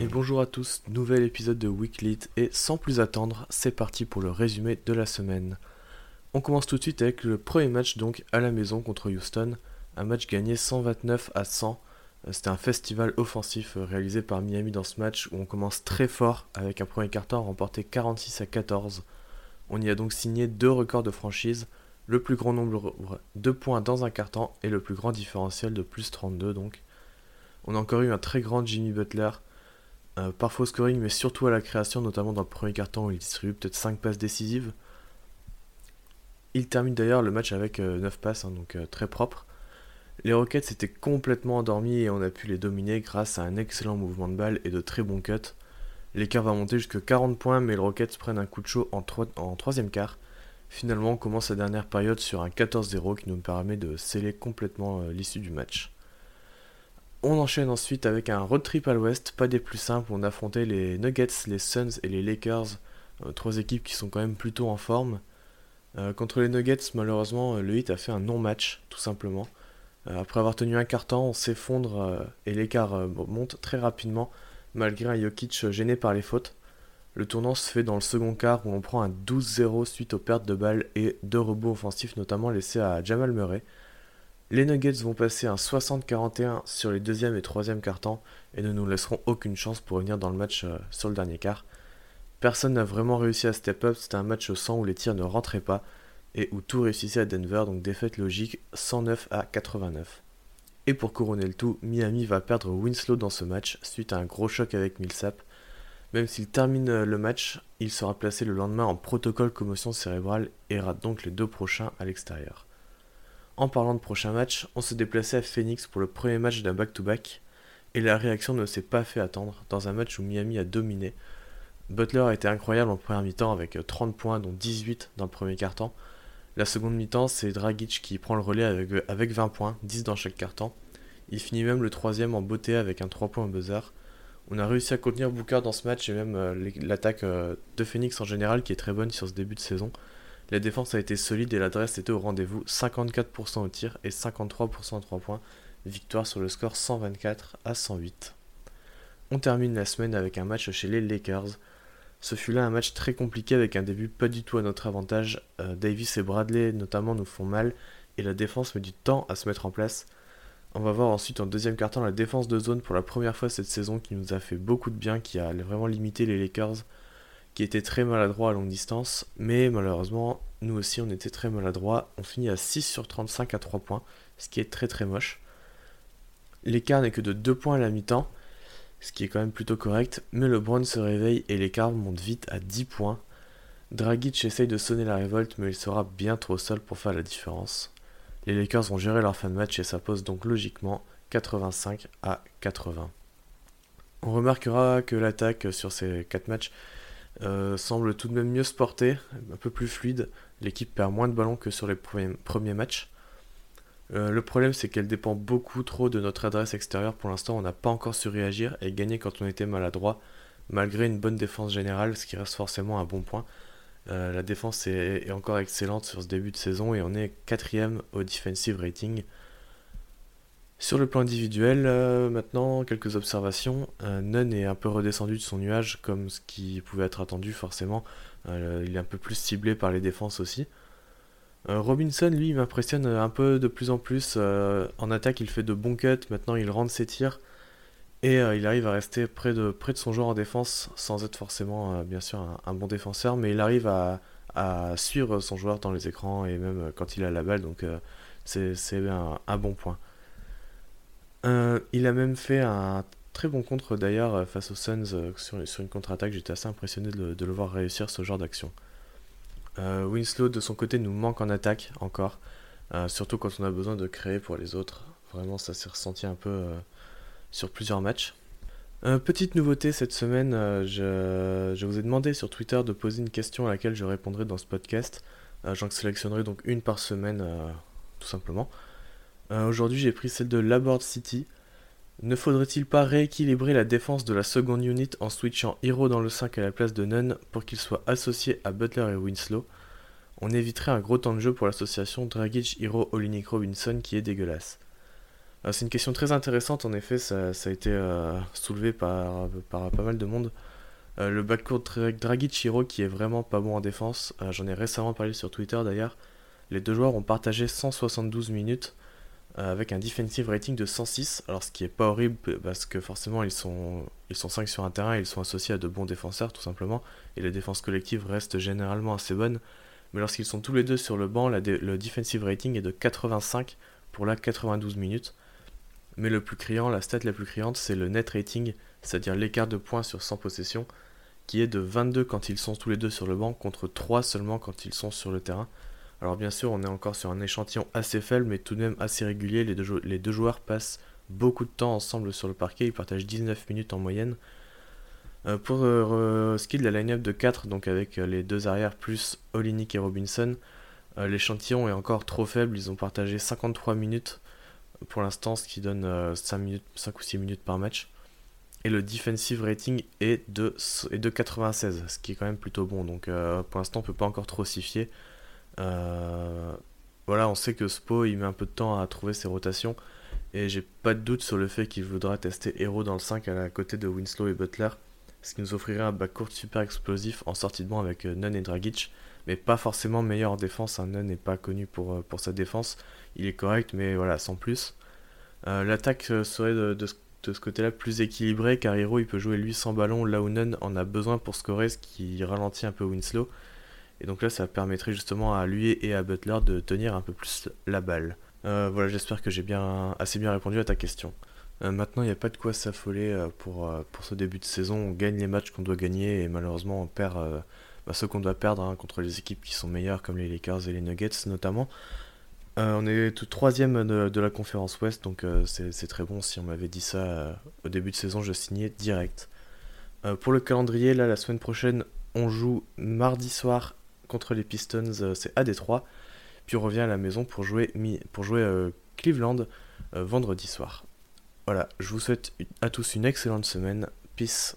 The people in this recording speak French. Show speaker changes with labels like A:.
A: Et bonjour à tous, nouvel épisode de Weeklit et sans plus attendre, c'est parti pour le résumé de la semaine. On commence tout de suite avec le premier match donc à la maison contre Houston, un match gagné 129 à 100. Euh, C'était un festival offensif euh, réalisé par Miami dans ce match où on commence très fort avec un premier carton remporté 46 à 14. On y a donc signé deux records de franchise, le plus grand nombre de points dans un carton et le plus grand différentiel de plus 32 donc. On a encore eu un très grand Jimmy Butler, euh, parfois au scoring mais surtout à la création, notamment dans le premier carton où il distribue peut-être 5 passes décisives. Il termine d'ailleurs le match avec 9 passes, hein, donc très propre. Les Rockets étaient complètement endormis et on a pu les dominer grâce à un excellent mouvement de balle et de très bons cuts. L'écart va monter jusqu'à 40 points, mais les Rockets prennent un coup de chaud en, troi- en troisième quart. Finalement, on commence la dernière période sur un 14-0 qui nous permet de sceller complètement euh, l'issue du match. On enchaîne ensuite avec un road trip à l'ouest, pas des plus simples. On affrontait les Nuggets, les Suns et les Lakers, euh, trois équipes qui sont quand même plutôt en forme. Euh, contre les Nuggets, malheureusement, le Heat a fait un non-match, tout simplement. Euh, après avoir tenu un quart-temps, on s'effondre euh, et l'écart euh, monte très rapidement, malgré un Jokic gêné par les fautes. Le tournant se fait dans le second quart où on prend un 12-0 suite aux pertes de balles et deux rebonds offensifs, notamment laissés à Jamal Murray. Les Nuggets vont passer un 60-41 sur les deuxième et troisième quart-temps et ne nous laisseront aucune chance pour revenir dans le match sur le dernier quart. Personne n'a vraiment réussi à step up, c'était un match sans où les tirs ne rentraient pas et où tout réussissait à Denver, donc défaite logique 109 à 89. Et pour couronner le tout, Miami va perdre Winslow dans ce match suite à un gros choc avec Millsap. Même s'il termine euh, le match, il sera placé le lendemain en protocole commotion cérébrale et rate donc les deux prochains à l'extérieur. En parlant de prochain match, on se déplaçait à Phoenix pour le premier match d'un back-to-back et la réaction ne s'est pas fait attendre dans un match où Miami a dominé. Butler a été incroyable en première mi-temps avec euh, 30 points dont 18 dans le premier quart-temps. La seconde mi-temps, c'est Dragic qui prend le relais avec, avec 20 points, 10 dans chaque quart-temps. Il finit même le troisième en beauté avec un 3 points au buzzer. On a réussi à contenir Booker dans ce match et même euh, l'attaque euh, de Phoenix en général qui est très bonne sur ce début de saison. La défense a été solide et l'adresse était au rendez-vous, 54% au tir et 53% en 3 points. Victoire sur le score 124 à 108. On termine la semaine avec un match chez les Lakers. Ce fut là un match très compliqué avec un début pas du tout à notre avantage. Euh, Davis et Bradley notamment nous font mal et la défense met du temps à se mettre en place. On va voir ensuite en deuxième quart-temps la défense de zone pour la première fois cette saison qui nous a fait beaucoup de bien, qui a vraiment limité les Lakers, qui étaient très maladroits à longue distance, mais malheureusement nous aussi on était très maladroits. On finit à 6 sur 35 à 3 points, ce qui est très très moche. L'écart n'est que de 2 points à la mi-temps, ce qui est quand même plutôt correct, mais LeBron se réveille et l'écart monte vite à 10 points. Dragic essaye de sonner la révolte, mais il sera bien trop seul pour faire la différence. Les Lakers vont gérer leur fin de match et ça pose donc logiquement 85 à 80. On remarquera que l'attaque sur ces 4 matchs euh, semble tout de même mieux se porter, un peu plus fluide. L'équipe perd moins de ballons que sur les premiers matchs. Euh, le problème, c'est qu'elle dépend beaucoup trop de notre adresse extérieure. Pour l'instant, on n'a pas encore su réagir et gagner quand on était maladroit, malgré une bonne défense générale, ce qui reste forcément un bon point. Euh, la défense est, encore excellente sur ce début de saison et on est quatrième au defensive rating. Sur le plan individuel, euh, maintenant, quelques observations. Euh, Nunn est un peu redescendu de son nuage, comme ce qui pouvait être attendu forcément. Il est un peu plus ciblé par les défenses aussi. Euh, Robinson, lui, m'impressionne un peu de plus en plus. Euh, en attaque, il fait de bons cuts, maintenant il rentre ses tirs. Et euh, il arrive à rester près de, près de son joueur en défense, sans être forcément, euh, bien sûr, un, bon défenseur, mais il arrive à, suivre son joueur dans les écrans et même euh, quand il a la balle, donc euh, c'est un, bon point. Euh, il a même fait un très bon contre d'ailleurs euh, face aux Suns euh, sur, une contre-attaque. J'étais assez impressionné de le voir réussir ce genre d'action. Euh, Winslow de son côté nous manque en attaque encore, euh, surtout quand on a besoin de créer pour les autres. Vraiment, ça s'est ressenti un peu euh, sur plusieurs matchs. Petite nouveauté cette semaine, je, vous ai demandé sur Twitter de poser une question à laquelle je répondrai dans ce podcast. J'en sélectionnerai donc une par semaine, tout simplement. Aujourd'hui, j'ai pris celle de Laborde City. Ne faudrait-il pas rééquilibrer la défense de la seconde unit en switchant Hero dans le 5 à la place de Nunn pour qu'il soit associé à Butler et Winslow? On éviterait un gros temps de jeu pour l'association Dragic, Hero, Olinik, Robinson qui est dégueulasse. Euh, c'est une question très intéressante en effet, ça, a été euh, soulevé par, pas mal de monde. Euh, le backcourt Dragic Hero qui est vraiment pas bon en défense, j'en ai récemment parlé sur Twitter d'ailleurs. Les deux joueurs ont partagé 172 minutes avec un defensive rating de 106. Alors ce qui est pas horrible parce que forcément ils sont, ils sont 5 sur un terrain ils sont associés à de bons défenseurs tout simplement. Et les défenses collectives restent généralement assez bonnes. Mais lorsqu'ils sont tous les deux sur le banc, le defensive rating est de 85 pour la 92 minutes. Mais le plus criant, la stat la plus criante, c'est le net rating, c'est-à-dire l'écart de points sur 100 possessions, qui est de 22 quand ils sont tous les deux sur le banc contre 3 seulement quand ils sont sur le terrain. Alors bien sûr, on est encore sur un échantillon assez faible, mais tout de même assez régulier. Les deux, joueurs passent beaucoup de temps ensemble sur le parquet, ils partagent 19 minutes en moyenne. Euh, pour euh, ce qui est de la line-up de 4, donc avec euh, les deux arrières plus Olinik et Robinson, l'échantillon est encore trop faible, ils ont partagé 53 minutes pour l'instant, ce qui donne 5, minutes, 5 ou 6 minutes par match. Et le defensive rating est de, est de 96, ce qui est quand même plutôt bon. Donc pour l'instant, on peut pas encore trop s'y fier. Euh, voilà, on sait que Spo il met un peu de temps à trouver ses rotations. Et j'ai pas de doute sur le fait qu'il voudra tester Hero dans le 5 à côté de Winslow et Butler. Ce qui nous offrirait un backcourt super explosif en sortie de banc avec euh, Nunn et Dragic. Mais pas forcément meilleur en défense. Un Nunn n'est pas connu pour, euh, sa défense. Il est correct, mais voilà, sans plus. L'attaque serait de, de, ce côté-là plus équilibrée car Hero il peut jouer lui sans ballon là où Nunn en a besoin pour scorer, ce qui ralentit un peu Winslow. Et donc là, ça permettrait justement à lui et à Butler de tenir un peu plus la balle. Euh, voilà, j'espère que j'ai bien, assez bien répondu à ta question. Euh, maintenant, il n'y a pas de quoi s'affoler euh, pour, ce début de saison. On gagne les matchs qu'on doit gagner et malheureusement, on perd bah, ceux qu'on doit perdre hein, contre les équipes qui sont meilleures, comme les Lakers et les Nuggets notamment. on est tout troisième de, de, la conférence Ouest, donc c'est très bon. Si on m'avait dit ça au début de saison, je signais direct. pour le calendrier, là, la semaine prochaine, on joue mardi soir contre les Pistons, euh, c'est à Détroit. Puis on revient à la maison pour jouer, pour jouer euh, Cleveland euh, vendredi soir. Voilà, je vous souhaite à tous une excellente semaine. Peace.